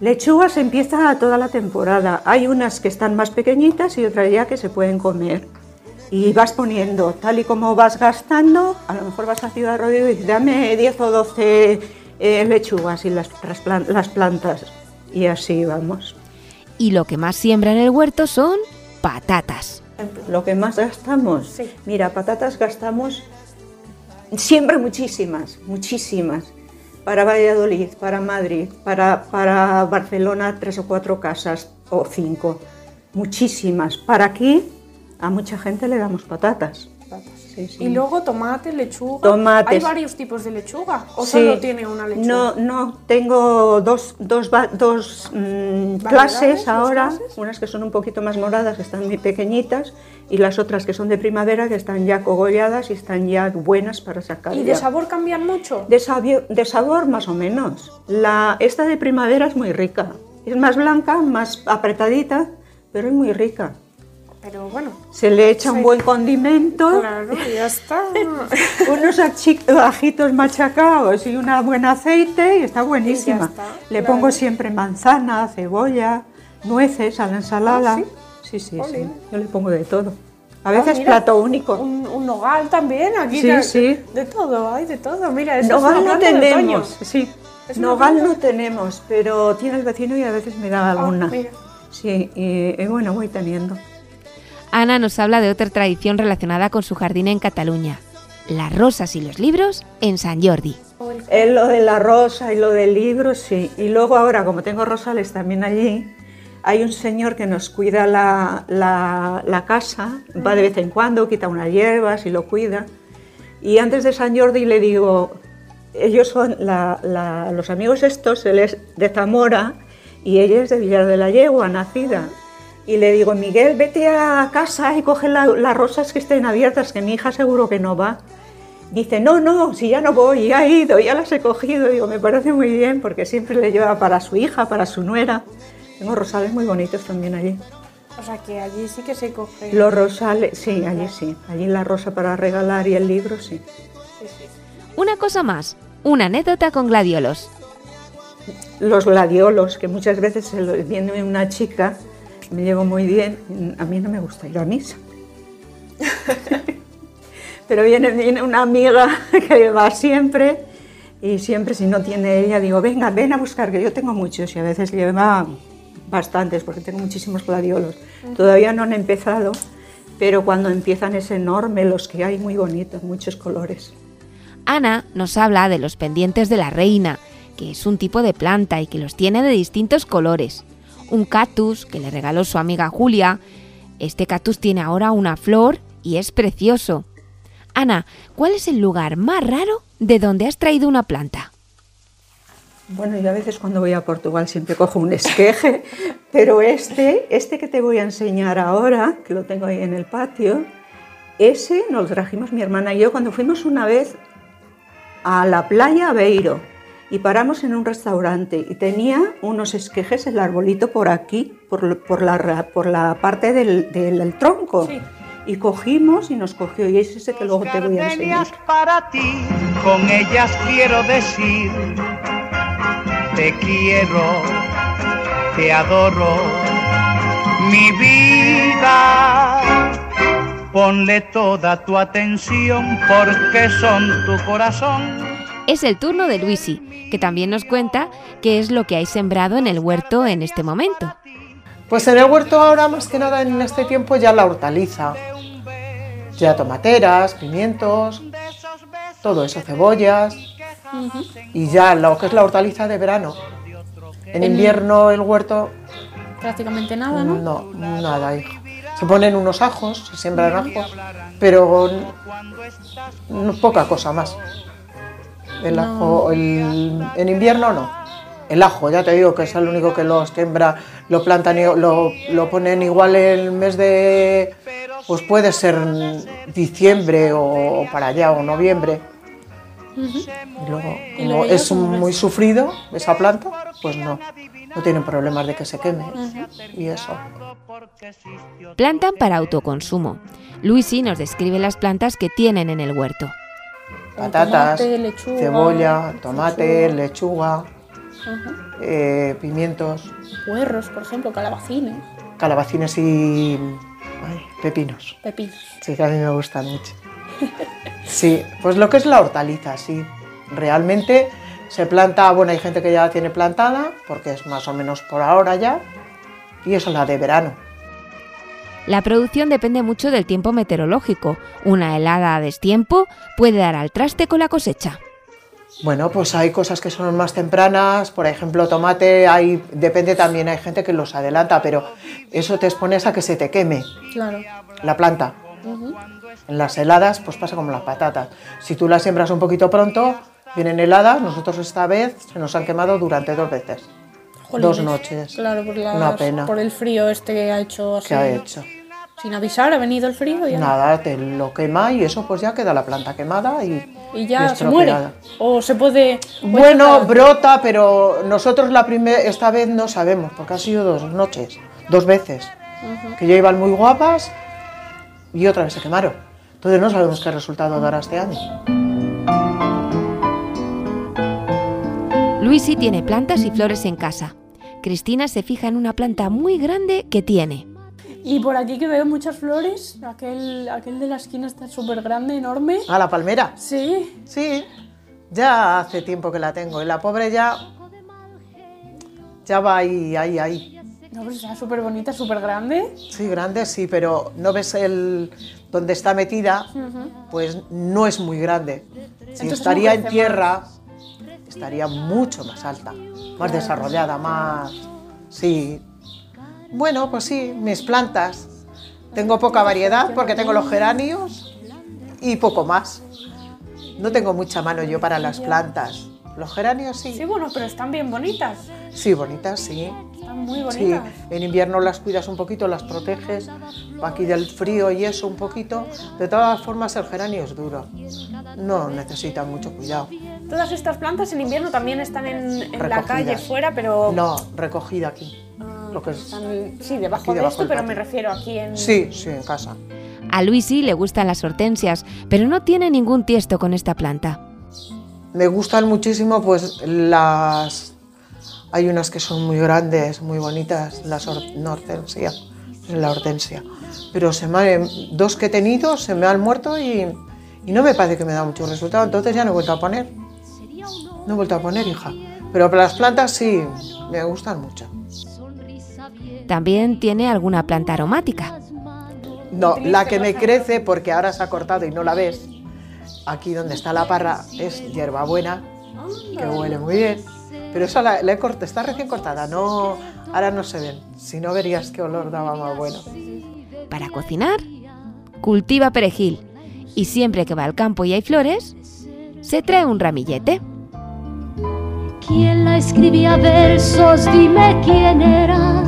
Lechugas empieza toda la temporada. Hay unas que están más pequeñitas y otras ya que se pueden comer. Y vas poniendo, tal y como vas gastando, a lo mejor vas a Ciudad Rodrigo y dices, dame 10 o 12 eh, lechugas y las, las plantas. Y así vamos. Y lo que más siembra en el huerto son patatas. Lo que más gastamos, Sí. mira, patatas gastamos siempre muchísimas, muchísimas. Para Valladolid, para Madrid, para, para Barcelona, tres o cuatro casas o cinco. Muchísimas. Para aquí, a mucha gente le damos patatas. Sí, sí. Y luego tomate, lechuga. Tomates. ¿Hay varios tipos de lechuga? ¿O Sí. solo tiene una lechuga? No, no, tengo dos, dos, dos mm, ¿Variedades, clases ahora, clases? unas que son un poquito más moradas, que están muy pequeñitas, y las otras que son de primavera, que están ya cogolladas y están ya buenas para sacar. ¿Y de ya. sabor cambian mucho? De, sabio- de sabor más o menos. La, esta de primavera es muy rica. Es más blanca, más apretadita, pero es muy rica. Pero bueno, Se le echa un Sí. buen condimento, claro, ya está. <laughs> unos ajitos machacados y un buen aceite y está buenísima. está, le claro. pongo siempre manzana, cebolla, nueces a la ensalada. ¿Ah, sí, sí, sí, Jolín. Yo le pongo de todo. A Ah, veces mira, plato único. Un, un nogal también, aquí Sí, ya- sí. De todo, hay de todo. Mira, eso Nogal es no de tenemos, sí. Nogal no tenemos, pero tiene el vecino y a veces me da alguna. Ah, mira. Sí, y, y bueno, voy teniendo. Ana nos habla de otra tradición relacionada con su jardín en Cataluña, las rosas y los libros en San Jordi. Es lo de la rosa y lo del libro, sí. Y luego ahora, como tengo rosales también allí, hay un señor que nos cuida la, casa, va de vez en cuando, quita unas hierbas y lo cuida. Y antes de San Jordi le digo, ellos son los amigos estos, él es de Zamora y ella es de Villar de la Yegua, nacida. Y le digo, Miguel, vete a casa y coge la- las rosas que estén abiertas, que mi hija seguro que no va. Dice, no, no, si ya no voy, ya he ido, ya las he cogido. Digo, me parece muy bien porque siempre le lleva para su hija, para su nuera. Tengo rosales muy bonitos también allí. O sea que allí sí que se coge. Los rosales, sí, allí sí. Allí la rosa para regalar y el libro, sí. Una cosa más, una anécdota con gladiolos. Los gladiolos, que muchas veces se lo- viene una chica, me llevo muy bien, a mí no me gusta ir a misa. <laughs> Pero viene, viene una amiga <laughs> que va siempre y siempre si no tiene ella digo, venga, ven a buscar, que yo tengo muchos y a veces lleva bastantes porque tengo muchísimos gladiolos. Todavía no han empezado, pero cuando empiezan es enorme, los que hay muy bonitos, muchos colores. Ana nos habla de los pendientes de la reina, que es un tipo de planta y que los tiene de distintos colores. Un cactus que le regaló su amiga Julia. Este cactus tiene ahora una flor y es precioso. Ana, ¿cuál es el lugar más raro ¿de dónde has traído una planta? Bueno, yo a veces cuando voy a Portugal siempre cojo un esqueje, <laughs> pero este, este que te voy a enseñar ahora, que lo tengo ahí en el patio, ese nos lo trajimos mi hermana y yo cuando fuimos una vez a la playa Beiro y paramos en un restaurante y tenía unos esquejes el arbolito por aquí, por, por la, por la parte del, del- del tronco. Y cogimos y nos cogió y es ese que luego te voy a enseñar. para ti, con ellas quiero decir, te quiero, te adoro, mi vida. Ponle toda tu atención porque son tu corazón. Es el turno de Luisi, que también nos cuenta qué es lo que hay sembrado en el huerto en este momento. Pues en el huerto ahora más que nada en este tiempo ya la hortaliza. Ya tomateras, pimientos, todo eso, cebollas y ya lo que es la hortaliza de verano. En invierno el huerto Prácticamente nada, ¿no? no, nada, hija. Se ponen unos ajos, se siembran ajos, pero no- poca cosa más. El No. ajo, el- en invierno no. El ajo, ya te digo que es el único que lo siembra, lo plantan, lo, lo ponen igual el mes de, pues puede ser diciembre o para allá o noviembre. Y luego, Y como es muy sufrido esa planta, pues no, no tienen problemas de que se queme y eso. Plantan para autoconsumo. Luisi nos describe las plantas que tienen en el huerto. Patatas, tomate, lechuga, cebolla, tomate, lechuga. eh, pimientos, Puerros, por ejemplo, calabacines, calabacines y ay, pepinos. pepinos. Sí, que a mí me gustan mucho. Sí, pues lo que es la hortaliza, sí. Realmente se planta, bueno, hay gente que ya la tiene plantada, porque es más o menos por ahora ya, y eso es la de verano. La producción depende mucho del tiempo meteorológico. Una helada a destiempo puede dar al traste con la cosecha. Bueno, pues hay cosas que son más tempranas, por ejemplo, tomate, hay, depende también, hay gente que los adelanta, pero eso te expones a que se te queme Claro. la planta. En las heladas, pues pasa como las patatas. Si tú las siembras un poquito pronto, vienen heladas, nosotros esta vez se nos han quemado durante dos veces. Dos Jolines. noches. Claro, por, las- Una pena. por el frío este que ha hecho así. ¿Qué ha hecho? Sin avisar, ha venido el frío y ya, Nada, te lo quema y eso pues ya queda la planta quemada y, y ya y se muere. O se puede. Bueno, brota, pero nosotros la primera, esta vez no sabemos, porque ha sido dos noches, dos veces, Ujú. que ya iban muy guapas y otra vez se quemaron. Entonces no sabemos qué resultado dará este año. Luisi tiene plantas y flores en casa. Cristina se fija en una planta muy grande que tiene. Y por aquí que veo muchas flores, aquel, aquel de la esquina está súper grande, enorme. ¿A la palmera? Sí. Sí, ya hace tiempo que la tengo y la pobre ya, ya va ahí, ahí, ahí. No, pero está súper bonita, súper grande. Sí, grande, sí, pero no ves el donde está metida, pues no es muy grande. Si Entonces estaría en tierra, estaría mucho más alta, más desarrollada, más... Sí. Bueno, pues sí, mis plantas. Tengo poca variedad porque tengo los geranios y poco más. No tengo mucha mano yo para las plantas. Los geranios sí. Sí, bueno, pero están bien bonitas. Sí, bonitas, sí. Muy Sí, bonitas. en invierno las cuidas un poquito, las proteges aquí del frío y eso un poquito. De todas formas, el geranio es duro. No necesita mucho cuidado. Todas estas plantas en invierno también están en, en la calle fuera, pero. No, recogida aquí. Ah, Lo que es- están- sí, debajo aquí de debajo esto, pero me refiero aquí en. Sí, sí, en casa. A Luisi le gustan las hortensias, pero no tiene ningún tiesto con esta planta. Me gustan muchísimo, pues las. Hay unas que son muy grandes, muy bonitas, las hortensia, la hortensia. Pero se me dos que he tenido se me han muerto y, y no me parece que me da mucho resultado, entonces ya no he vuelto a poner. No he vuelto a poner, hija. Pero para las plantas sí, me gustan mucho. También tiene alguna planta aromática. No, la que me crece, porque ahora se ha cortado y no la ves, aquí donde está la parra, es hierbabuena, que huele muy bien. Pero esa la, la he cort- está recién cortada, no, ahora no se ven. Si no verías qué olor daba más bueno. Para cocinar, cultiva perejil y siempre que va al campo y hay flores, se trae un ramillete. ¿Quién la escribía versos? Dime quién era.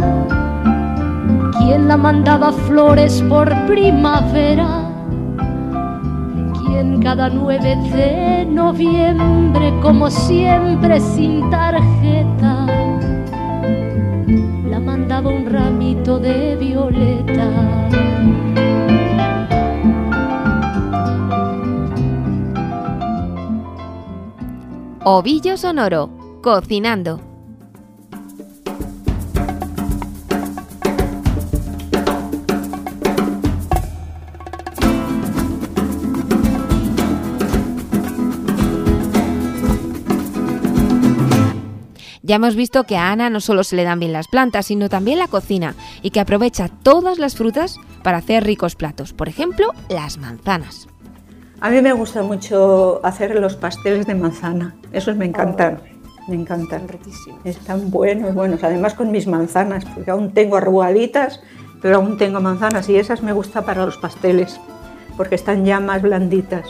¿Quién la mandaba flores por primavera? ¿Quién cada 9 de noviembre, como siempre sin tarjeta, la mandaba un ramito de violeta? Ovillo Sonoro, cocinando. Ya hemos visto que a Ana no solo se le dan bien las plantas, sino también la cocina y que aprovecha todas las frutas para hacer ricos platos, por ejemplo, las manzanas. A mí me gusta mucho hacer los pasteles de manzana, esos me encantan, me encantan. Riquísimos. Están buenos, buenos, además con mis manzanas, porque aún tengo arrugaditas, pero aún tengo manzanas y esas me gusta para los pasteles, porque están ya más blanditas.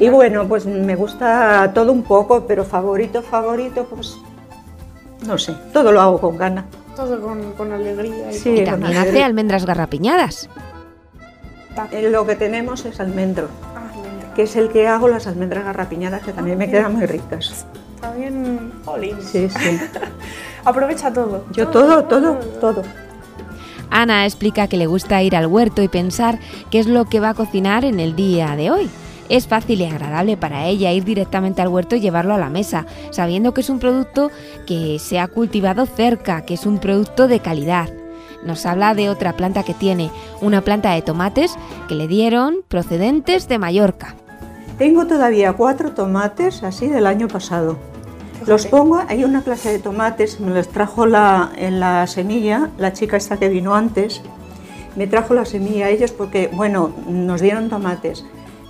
Y bueno, pues me gusta todo un poco, pero favorito, favorito, pues no sé, todo lo hago con gana. Todo con, con alegría. Y Sí, Y también alegría. hace almendras garrapiñadas. Eh, Lo que tenemos es almendro, Ah, que es el que hago las almendras garrapiñadas, que también me quedan muy ricas. Está bien. Jolín. Sí, sí. <laughs> Aprovecha todo. Yo todo, todo, todo. Ana explica que le gusta ir al huerto y pensar qué es lo que va a cocinar en el día de hoy. Es fácil y agradable para ella ir directamente al huerto y llevarlo a la mesa, sabiendo que es un producto que se ha cultivado cerca, que es un producto de calidad. Nos habla de otra planta que tiene, una planta de tomates que le dieron procedentes de Mallorca. Tengo todavía cuatro tomates así del año pasado. Los pongo, hay una clase de tomates, me los trajo la, en la semilla, la chica esta que vino antes, me trajo la semilla a ellos porque, bueno, nos dieron tomates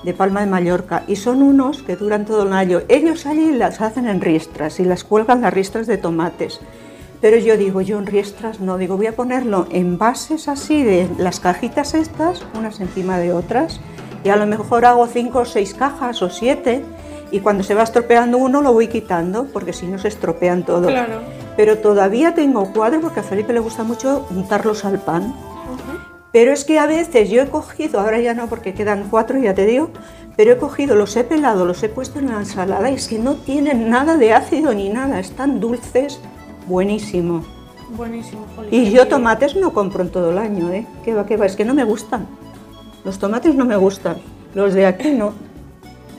de Palma de Mallorca y son unos que duran todo el año. Ellos allí las hacen en riestras y las cuelgan las riestras de tomates. Pero yo digo, yo en riestras no, digo, voy a ponerlo en bases así de las cajitas estas, unas encima de otras, y a lo mejor hago cinco o seis cajas o siete, y cuando se va estropeando uno lo voy quitando, porque si no se estropean todo. Claro. Pero todavía tengo cuadro porque a Felipe le gusta mucho untarlos al pan. Pero es que a veces yo he cogido, ahora ya no porque quedan cuatro, ya te digo, pero he cogido, los he pelado, los he puesto en la ensalada y es que no tienen nada de ácido ni nada, están dulces, buenísimo. Buenísimo, jolín. Y yo tomates no compro en todo el año, ¿eh? ¿Qué va, qué va? Es que no me gustan. Los tomates no me gustan, los de aquí no.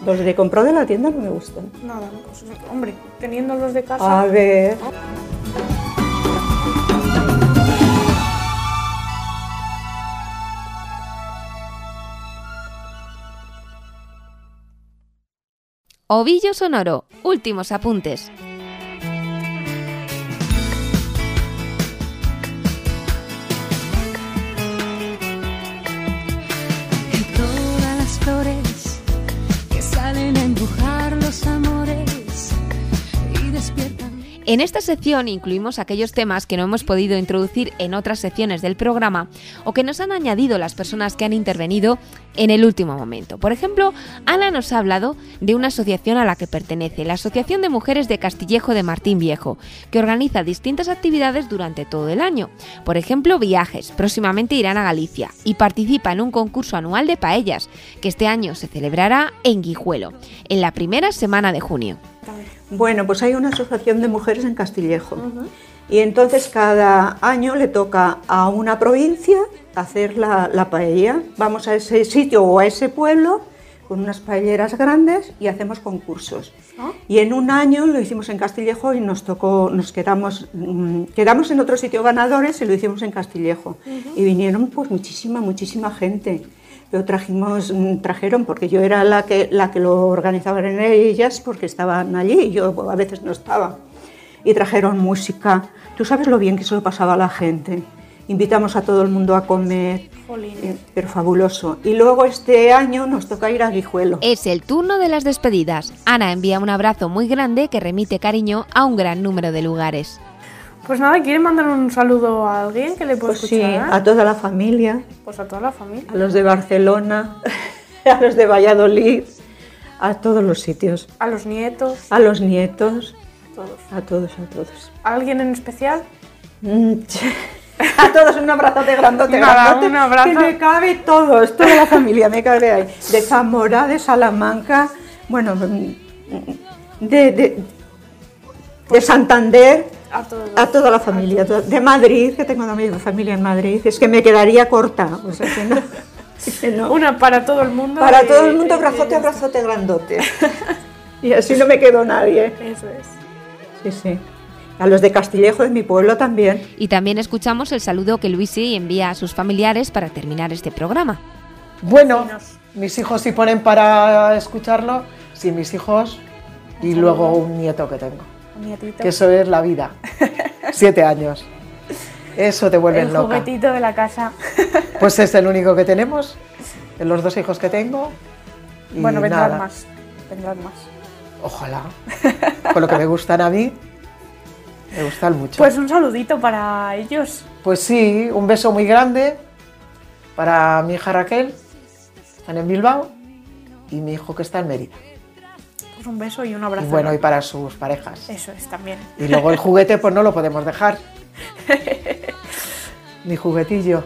Los de comprado de la tienda no me gustan. Nada, pues, hombre, teniendo los de casa. A ver. Ovillo Sonoro, últimos apuntes. En esta sección incluimos aquellos temas que no hemos podido introducir en otras secciones del programa o que nos han añadido las personas que han intervenido en el último momento. Por ejemplo, Ana nos ha hablado de una asociación a la que pertenece, la Asociación de Mujeres de Castillejo de Martín Viejo, que organiza distintas actividades durante todo el año. Por ejemplo, viajes, próximamente irán a Galicia y participa en un concurso anual de paellas, que este año se celebrará en Guijuelo, en la primera semana de junio. Bueno, pues hay una asociación de mujeres en Castillejo. Y entonces cada año le toca a una provincia hacer la, la paella. Vamos a ese sitio o a ese pueblo con unas paelleras grandes y hacemos concursos. Y en un año lo hicimos en Castillejo y nos tocó, nos quedamos, mm, quedamos en otro sitio ganadores y lo hicimos en Castillejo. Y vinieron pues muchísima, muchísima gente. Pero trajimos, mm, trajeron, porque yo era la que, la que lo organizaba en ellas, porque estaban allí y yo a veces no estaba. Y trajeron música. Tú sabes lo bien que se lo pasaba a la gente. Invitamos a todo el mundo a comer, eh, pero fabuloso. Y luego este año nos toca ir a Guijuelo. Es el turno de las despedidas. Ana envía un abrazo muy grande que remite cariño a un gran número de lugares. Pues nada, ¿quieren mandar un saludo a alguien que le pueda Pues sí, escuchar? a toda la familia, Pues a toda la familia. a los de Barcelona, <laughs> a los de Valladolid, A todos los sitios. A los nietos. A los nietos. A todos. A todos, a todos. ¿A ¿Alguien en especial? Mm, <laughs> a todos un abrazote grandote, Nada, grandote, un abrazo. que me cabe todos, toda la familia me cabe ahí. De Zamora, de Salamanca, bueno, mm, de, de, de Santander, A todos. a toda la familia, de Madrid, que tengo también familia en Madrid, es que me quedaría corta, o sea que no. <laughs> <laughs> que no. Una para todo el mundo. Para y- todo el mundo, y- abrazote, abrazote grandote. <laughs> Y así no me quedó nadie. Eso es. Sí, sí. A los de Castillejo, de mi pueblo también. Y también escuchamos el saludo que Luisi envía a sus familiares para terminar este programa. Bueno, mis hijos sí ponen para escucharlo, sí, mis hijos y luego un nieto que tengo. Nietito. Que eso es la vida. Siete años. Eso te vuelve el loca. juguetito de la casa. Pues es el único que tenemos, de los dos hijos que tengo. y bueno, vendrán nada. más. Vendrán más. Ojalá. Con lo que me gustan a mí, me gustan mucho. Pues un saludito para ellos. Pues sí, un beso muy grande para mi hija Raquel, que están en Bilbao, y mi hijo que está en Mérida. Un beso y un Y abrazo. bueno, y para sus parejas. Eso es también. Y luego el juguete, pues no lo podemos dejar. <laughs> Mi juguetillo.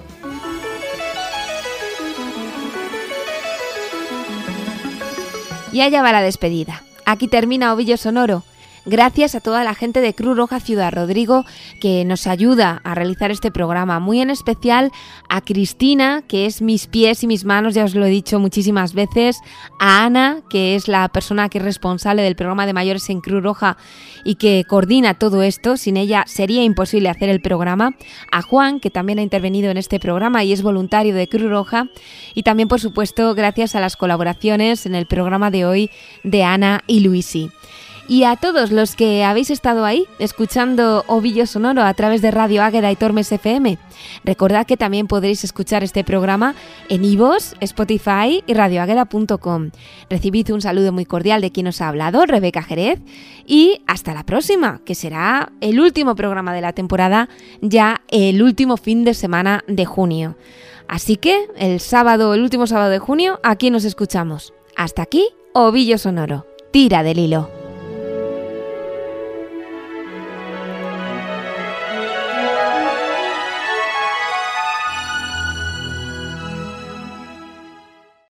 Y allá va la despedida. Aquí termina Ovillo Sonoro. Gracias a toda la gente de Cruz Roja Ciudad Rodrigo que nos ayuda a realizar este programa. Muy en especial a Cristina, que es mis pies y mis manos, ya os lo he dicho muchísimas veces. A Ana, que es la persona que es responsable del programa de mayores en Cruz Roja y que coordina todo esto. Sin ella sería imposible hacer el programa. A Juan, que también ha intervenido en este programa y es voluntario de Cruz Roja. Y también, por supuesto, gracias a las colaboraciones en el programa de hoy de Ana y Luisi. Y a todos los que habéis estado ahí escuchando Ovillo Sonoro a través de Radio Águeda y Tormes FM, recordad que también podréis escuchar este programa en iVoox, Spotify y radioagueda.com. Recibid un saludo muy cordial de quien os ha hablado, Rebeca Jerez, y hasta la próxima, que será el último programa de la temporada, ya el último fin de semana de junio. Así que el sábado, el último sábado de junio, aquí nos escuchamos. Hasta aquí, Ovillo Sonoro. Tira del hilo.